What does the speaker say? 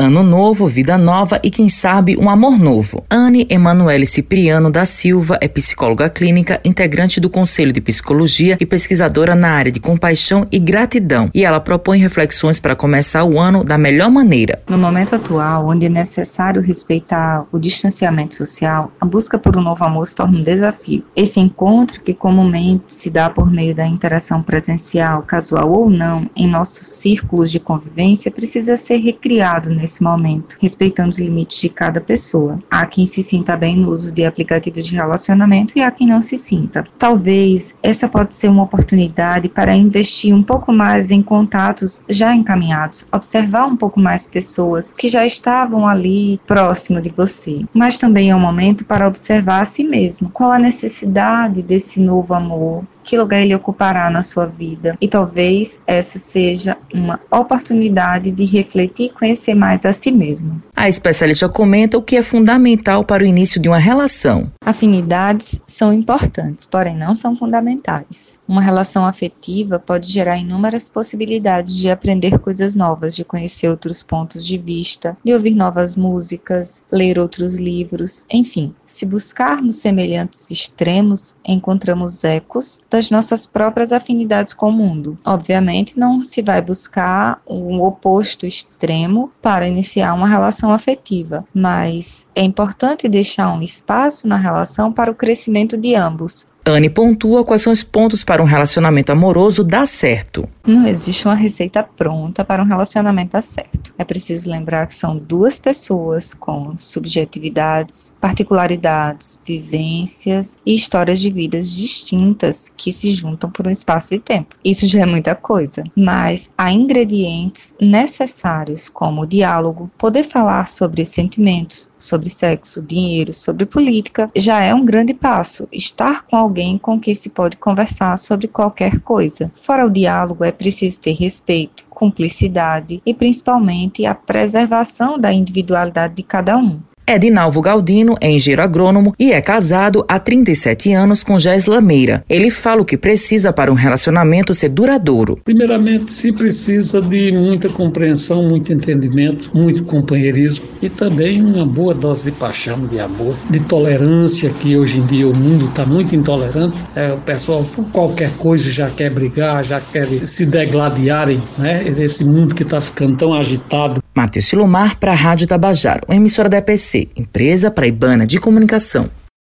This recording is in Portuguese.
Ano novo, vida nova e quem sabe um amor novo. Anne Emanuele Cipriano da Silva é psicóloga clínica, integrante do Conselho de Psicologia e pesquisadora na área de compaixão e gratidão. E ela propõe reflexões para começar o ano da melhor maneira. No momento atual, onde é necessário respeitar o distanciamento social, a busca por um novo amor se torna um desafio. Esse encontro, que comumente se dá por meio da interação presencial, casual ou não, em nossos círculos de convivência, precisa ser recriado momento, respeitando os limites de cada pessoa. Há quem se sinta bem no uso de aplicativos de relacionamento e há quem não se sinta. Talvez essa pode ser uma oportunidade para investir um pouco mais em contatos já encaminhados, observar um pouco mais pessoas que já estavam ali próximo de você. Mas também é um momento para observar a si mesmo. Qual a necessidade desse novo amor? Que lugar ele ocupará na sua vida. E talvez essa seja uma oportunidade de refletir e conhecer mais a si mesmo. A especialista comenta o que é fundamental para o início de uma relação. Afinidades são importantes, porém não são fundamentais. Uma relação afetiva pode gerar inúmeras possibilidades de aprender coisas novas, de conhecer outros pontos de vista, de ouvir novas músicas, ler outros livros, enfim. Se buscarmos semelhantes extremos, encontramos ecos da das nossas próprias afinidades com o mundo. Obviamente, não se vai buscar um oposto extremo para iniciar uma relação afetiva, mas é importante deixar um espaço na relação para o crescimento de ambos, Anne pontua quais são os pontos para um relacionamento amoroso dar certo. Não existe uma receita pronta para um relacionamento dar certo. É preciso lembrar que são duas pessoas com subjetividades, particularidades, vivências e histórias de vidas distintas que se juntam por um espaço de tempo. Isso já é muita coisa, mas há ingredientes necessários como diálogo, poder falar sobre sentimentos, sobre sexo, dinheiro, sobre política, já é um grande passo. Estar com alguém alguém com quem se pode conversar sobre qualquer coisa. Fora o diálogo, é preciso ter respeito, cumplicidade e principalmente a preservação da individualidade de cada um. Edinalvo Galdino é engenheiro agrônomo e é casado há 37 anos com Gesla Meira. Ele fala o que precisa para um relacionamento ser duradouro. Primeiramente, se precisa de muita compreensão, muito entendimento, muito companheirismo e também uma boa dose de paixão, de amor, de tolerância, que hoje em dia o mundo está muito intolerante. É, o pessoal, por qualquer coisa, já quer brigar, já quer se degladiarem, né? Esse mundo que está ficando tão agitado. Matheus Silomar para a Rádio Tabajaro, emissora da EPC, empresa paraibana de comunicação.